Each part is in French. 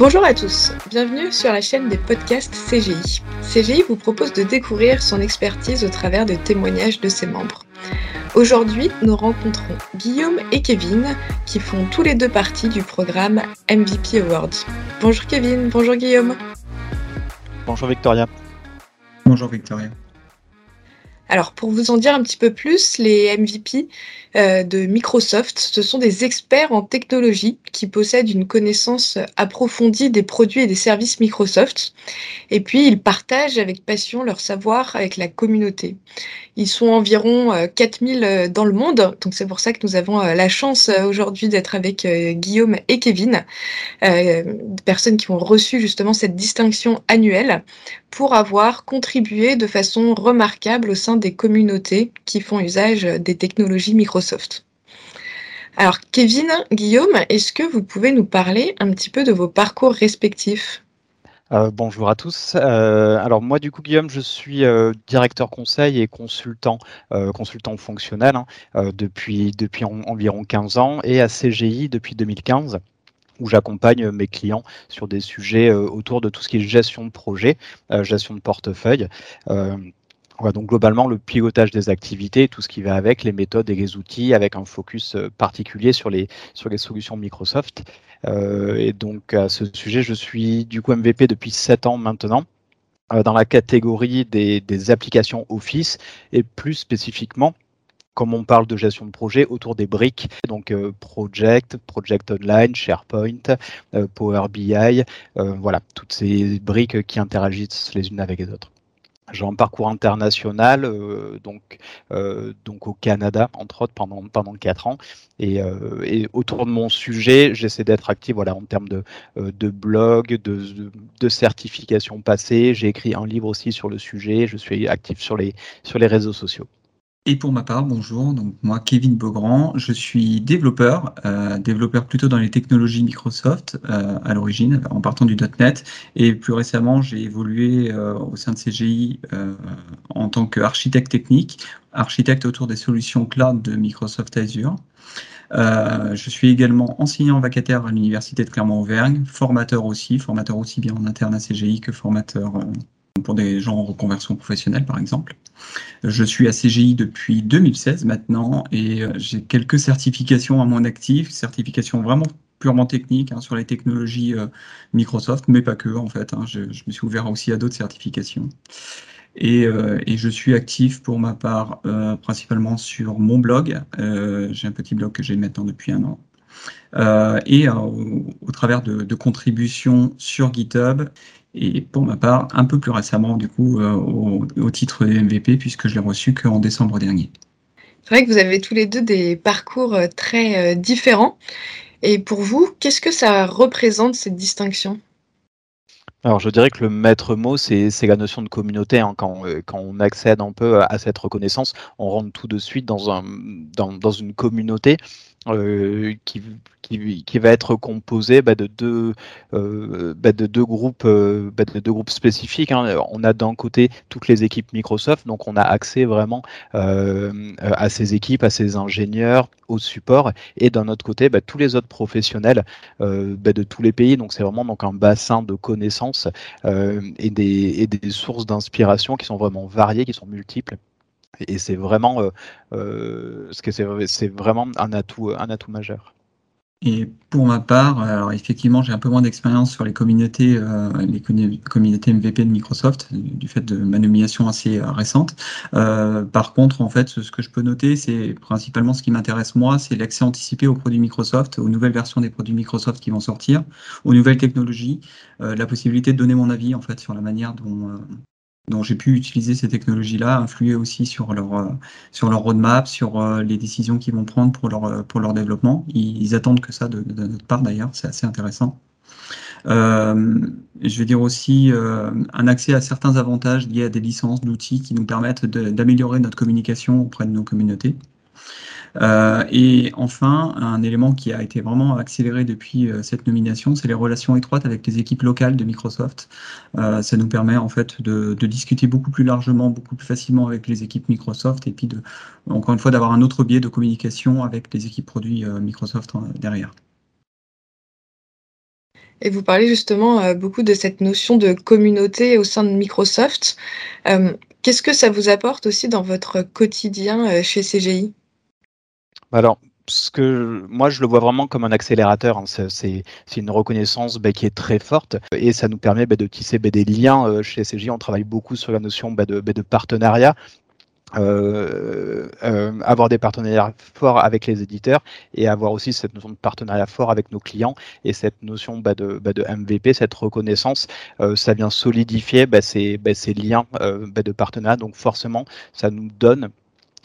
Bonjour à tous, bienvenue sur la chaîne des podcasts CGI. CGI vous propose de découvrir son expertise au travers des témoignages de ses membres. Aujourd'hui, nous rencontrons Guillaume et Kevin qui font tous les deux partie du programme MVP Awards. Bonjour Kevin, bonjour Guillaume. Bonjour Victoria. Bonjour Victoria. Alors, pour vous en dire un petit peu plus, les MVP euh, de Microsoft, ce sont des experts en technologie qui possèdent une connaissance approfondie des produits et des services Microsoft. Et puis, ils partagent avec passion leur savoir avec la communauté. Ils sont environ 4000 euh, dans le monde, donc c'est pour ça que nous avons euh, la chance aujourd'hui d'être avec Guillaume et Kevin, personnes qui ont reçu justement cette distinction annuelle pour avoir contribué de façon remarquable au sein des communautés qui font usage des technologies Microsoft. Alors Kevin, Guillaume, est-ce que vous pouvez nous parler un petit peu de vos parcours respectifs? Euh, bonjour à tous. Euh, alors moi du coup Guillaume, je suis euh, directeur conseil et consultant consultant fonctionnel hein, depuis depuis environ 15 ans et à CGI depuis 2015 où j'accompagne mes clients sur des sujets autour de tout ce qui est gestion de projet, gestion de portefeuille donc globalement, le pilotage des activités, tout ce qui va avec, les méthodes et les outils, avec un focus euh, particulier sur les, sur les solutions Microsoft. Euh, et donc à ce sujet, je suis du coup MVP depuis 7 ans maintenant euh, dans la catégorie des, applications Office et plus spécifiquement comme on parle de gestion de projet autour des briques, donc Project, Project Online, SharePoint, Power BI, voilà, toutes ces briques qui interagissent les unes avec les autres. J'ai un parcours international, euh, donc, euh, donc au Canada, entre autres, pendant, pendant 4 ans. Et, euh, autour de mon sujet, j'essaie d'être actif voilà, en termes de, de blog, de, de, de certification passée. J'ai écrit un livre aussi sur le sujet. Je suis actif sur les, sur les réseaux sociaux. Et pour ma part, bonjour, donc moi Kevin Beaugrand, je suis développeur, euh, développeur plutôt dans les technologies Microsoft euh, à l'origine, en partant du .NET, et plus récemment j'ai évolué euh, au sein de CGI en tant qu'architecte technique, architecte autour des solutions cloud de Microsoft Azure. je suis également enseignant vacataire à l'université de Clermont-Auvergne, formateur aussi, formateur aussi bien en interne à CGI que formateur pour des gens en reconversion professionnelle, par exemple. Je suis à CGI depuis 2016 maintenant et euh, j'ai quelques certifications à mon actif, certifications vraiment purement techniques hein, sur les technologies euh, Microsoft, mais pas que en fait. Hein. je, me suis ouvert aussi à d'autres certifications. Et, euh, je suis actif pour ma part principalement sur mon blog. j'ai un petit blog que j'ai maintenant depuis un an. et au, travers de contributions sur GitHub et pour ma part, un peu plus récemment, du coup, euh, au, titre de MVP, puisque je l'ai reçu qu'en décembre dernier. C'est vrai que vous avez tous les deux des parcours euh, très euh, différents. Et pour vous, qu'est-ce que ça représente, cette distinction? Alors je dirais que le maître mot, c'est la notion de communauté. Hein. Quand, quand, on accède un peu à cette reconnaissance, on rentre tout de suite dans, un, dans, dans une communauté euh, qui, qui, qui, va être composé bah, de, deux, euh, bah, de deux groupes, euh, bah, de deux groupes spécifiques. Hein. On a d'un côté toutes les équipes Microsoft, donc on a accès vraiment euh, à ces équipes, à ces ingénieurs, au support, et d'un autre côté tous les autres professionnels euh, de tous les pays. Donc c'est vraiment donc un bassin de connaissances et des, et des sources d'inspiration qui sont vraiment variées, qui sont multiples. Et c'est vraiment, euh, euh, c'est vraiment un atout, un atout majeur. Et pour ma part, alors effectivement, j'ai un peu moins d'expérience sur les communautés, euh, les communautés MVP de Microsoft, du fait de ma nomination assez récente. par contre, en fait, ce que je peux noter, c'est principalement ce qui m'intéresse moi, c'est l'accès anticipé aux produits Microsoft, aux nouvelles versions des produits Microsoft qui vont sortir, aux nouvelles technologies, la possibilité de donner mon avis en fait sur la manière dont, dont j'ai pu utiliser ces technologies-là, influer aussi sur leur, euh, roadmap, sur euh, les décisions qu'ils vont prendre pour leur, euh, pour leur développement. Ils, attendent que ça de, notre part d'ailleurs, c'est assez intéressant. je vais dire aussi un accès à certains avantages liés à des licences d'outils qui nous permettent d'améliorer notre communication auprès de nos communautés. Euh, et enfin, un élément qui a été vraiment accéléré depuis euh, cette nomination, c'est les relations étroites avec les équipes locales de Microsoft. Euh, ça nous permet en fait de, discuter beaucoup plus largement, beaucoup plus facilement avec les équipes Microsoft et puis de, encore une fois, d'avoir un autre biais de communication avec les équipes produits Microsoft derrière. Et vous parlez justement beaucoup de cette notion de communauté au sein de Microsoft. Qu'est-ce que ça vous apporte aussi dans votre quotidien chez CGI Alors, ce que moi je le vois vraiment comme un accélérateur. Hein. C'est une reconnaissance bah, qui est très forte et ça nous permet bah, de tisser bah, des liens. chez CGI, on travaille beaucoup sur la notion de, partenariat. Euh, euh, avoir des partenariats forts avec les éditeurs et avoir aussi cette notion de partenariat fort avec nos clients et cette notion bah, de, bah, MVP, cette reconnaissance, euh, ça vient solidifier bah, ces, liens de partenariat. Donc forcément, ça nous donne euh,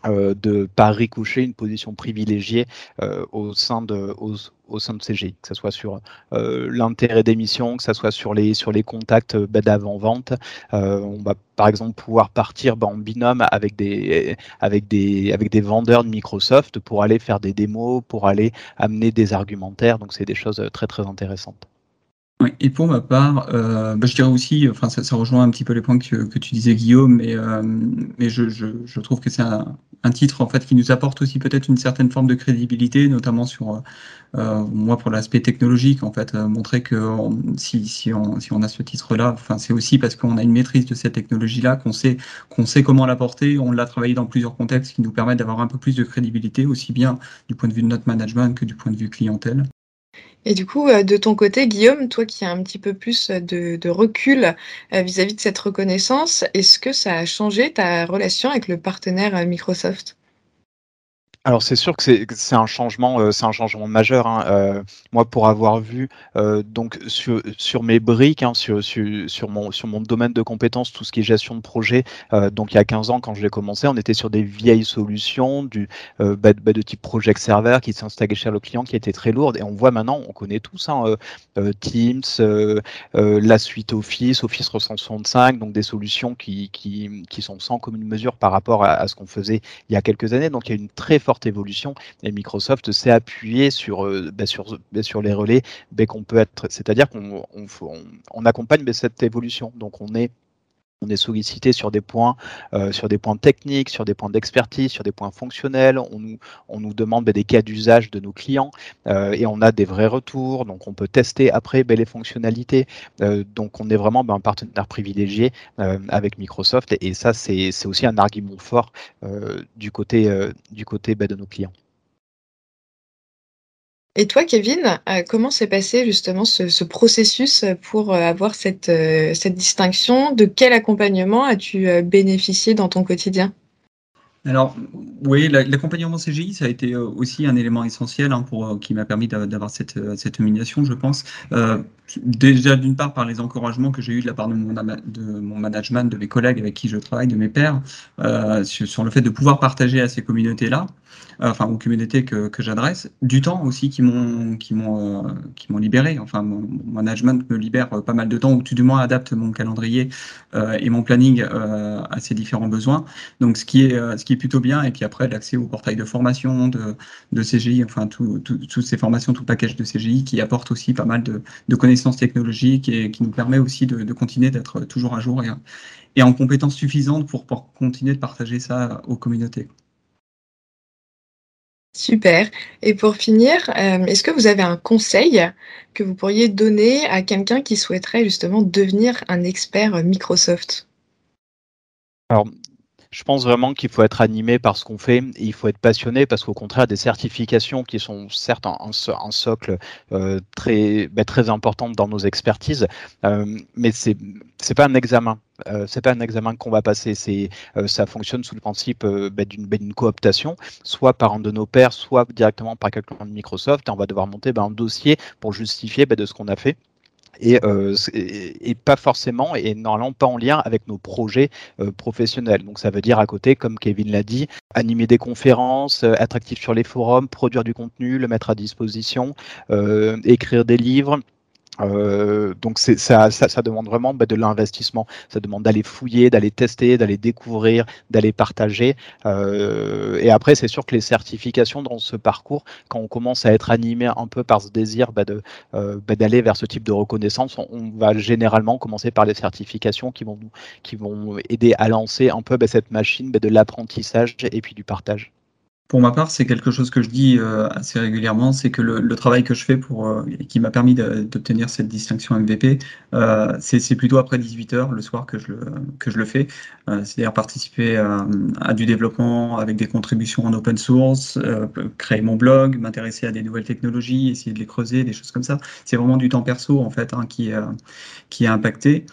de pas ricochet une position privilégiée euh, au sein de au, sein de CGI, que ce soit sur euh, l'intérêt des missions, que ce soit sur les sur les contacts bah, d'avant-vente. on va par exemple pouvoir partir bah, en binôme avec des avec des avec des vendeurs de Microsoft pour aller faire des démos, pour aller amener des argumentaires. Donc c'est des choses très très intéressantes. Oui, et pour ma part, euh, bah, je dirais aussi, enfin, ça, ça, rejoint un petit peu les points que, que tu disais, Guillaume, mais, euh, mais je, je, je, trouve que c'est un, un, titre en fait qui nous apporte aussi peut-être une certaine forme de crédibilité, notamment sur euh, moi pour l'aspect technologique, en fait, euh, montrer que si, si, on, si on a ce titre-là, enfin, c'est aussi parce qu'on a une maîtrise de cette technologie-là, qu'on sait qu'on sait comment l'apporter, on l'a travaillé dans plusieurs contextes qui nous permettent d'avoir un peu plus de crédibilité, aussi bien du point de vue de notre management que du point de vue clientèle. Et du coup, euh, de ton côté, Guillaume, toi qui as un petit peu plus de, recul euh, vis-à-vis de cette reconnaissance, est-ce que ça a changé ta relation avec le partenaire euh, Microsoft? Alors c'est sûr que c'est un changement, euh, c'est un changement majeur. Hein. Euh, moi, pour avoir vu euh, donc sur, sur mes briques, hein, sur, sur, sur, mon, sur mon domaine de compétences, tout ce qui est gestion de projet, donc il y a 15 ans quand j'ai commencé, on était sur des vieilles solutions du bah, bah, de type project server qui s'installaient chez le client, qui étaient très lourdes. Et on voit maintenant, on connaît tous hein, Teams, la suite Office, Office 365, donc des solutions qui, qui, qui sont sans commune mesure par rapport à, à ce qu'on faisait il y a quelques années. Donc il y a une très forte évolution et Microsoft s'est appuyé sur, euh, bah, bah, les relais bah, qu'on peut être, c'est-à-dire qu'on on, accompagne cette évolution. Donc on est on est sollicité sur des points, euh, sur des points techniques, sur des points d'expertise, sur des points fonctionnels. On nous, on nous demande des cas d'usage de nos clients euh, et on a des vrais retours. Donc on peut tester après les fonctionnalités. donc on est vraiment un partenaire privilégié avec Microsoft et, et ça c'est aussi un argument fort du côté, du côté de nos clients. Et toi, Kevin, euh, comment s'est passé justement ce, processus pour euh, avoir cette, euh, cette distinction? De quel accompagnement as-tu bénéficié dans ton quotidien? Alors, oui, l'accompagnement CGI, ça a été aussi un élément essentiel hein, pour, qui m'a permis d'avoir cette, cette nomination, je pense. déjà, d'une part, par les encouragements que j'ai eus de la part de mon, mon management, de mes collègues avec qui je travaille, de mes pairs, sur, le fait de pouvoir partager à ces communautés-là. Euh, enfin aux communautés que, que j'adresse, du temps aussi qui m'ont euh, libéré. Enfin, mon, management me libère euh, pas mal de temps, ou tout du moins adapte mon calendrier et mon planning à ces différents besoins. Donc, ce qui est ce qui est plutôt bien, et puis après l'accès au portail de formation de, de CGI, enfin tout, toutes ces formations, tout le package de CGI qui apporte aussi pas mal de, de connaissances technologiques et qui nous permet aussi de, de continuer d'être toujours à jour et, et en compétences suffisantes pour, pour continuer de partager ça aux communautés. Super. Et pour finir, euh, est-ce que vous avez un conseil que vous pourriez donner à quelqu'un qui souhaiterait justement devenir un expert Microsoft? Alors, je pense vraiment qu'il faut être animé par ce qu'on fait, il faut être passionné parce qu'au contraire, des certifications qui sont certes un, socle euh, très, ben, très important dans nos expertises, euh, mais c'est c'est pas un examen. Euh, c'est pas un examen qu'on va passer. C'est ça fonctionne sous le principe ben, d'une cooptation, soit par un de nos pairs, soit directement par quelqu'un de Microsoft. Et on va devoir monter un dossier pour justifier de ce qu'on a fait euh, et, pas forcément et normalement pas en lien avec nos projets euh, professionnels. Donc ça veut dire à côté, comme Kevin l'a dit, animer des conférences, euh, être actif sur les forums, produire du contenu, le mettre à disposition, écrire des livres, euh, donc ça, ça, ça, demande vraiment bah, de l'investissement. Ça demande d'aller fouiller, d'aller tester, d'aller découvrir, d'aller partager. Euh, et après, c'est sûr que les certifications dans ce parcours, quand on commence à être animé un peu par ce désir bah, de, euh, bah, d'aller vers ce type de reconnaissance, on, va généralement commencer par les certifications qui vont, qui vont aider à lancer un peu bah, cette machine bah, de l'apprentissage et puis du partage. Pour ma part, c'est quelque chose que je dis euh, assez régulièrement, c'est que le, travail que je fais pour euh, qui m'a permis d'obtenir cette distinction MVP, euh, c'est plutôt après 18 heures le soir que je le, que je le fais. C'est-à-dire participer à, du développement avec des contributions en open source, créer mon blog, m'intéresser à des nouvelles technologies, essayer de les creuser, des choses comme ça. C'est vraiment du temps perso en fait hein, qui, qui est impacté.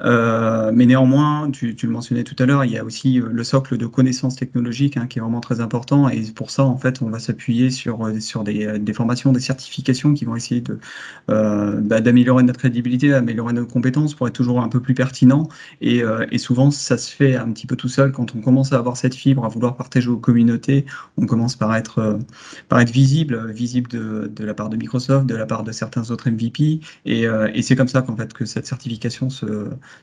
Euh, mais néanmoins, tu, le mentionnais tout à l'heure, il y a aussi euh, le socle de connaissances technologiques hein, qui est vraiment très important. Et pour ça, en fait, on va s'appuyer sur, euh, sur des, formations, des certifications qui vont essayer de, bah, d'améliorer notre crédibilité, d'améliorer nos compétences pour être toujours un peu plus pertinent. Et, et, souvent, ça se fait un petit peu tout seul. Quand on commence à avoir cette fibre, à vouloir partager aux communautés, on commence par être, par être visible, visible de, de, la part de Microsoft, de la part de certains autres MVP. Et, et c'est comme ça qu'en fait que cette certification se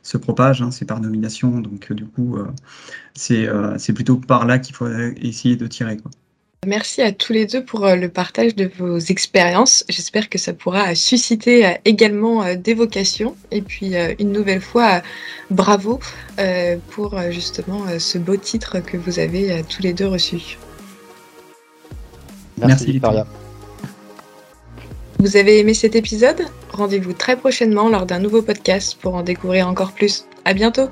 se propage, hein, c'est par nomination, donc euh, du coup, euh, euh, c'est plutôt par là qu'il faut essayer de tirer. Merci à tous les deux pour le partage de vos expériences. J'espère que ça pourra susciter également des vocations. Et puis, une nouvelle fois, bravo pour justement ce beau titre que vous avez tous les deux reçu. Merci, Merci vous avez aimé cet épisode? Rendez-vous très prochainement lors d'un nouveau podcast pour en découvrir encore plus. À bientôt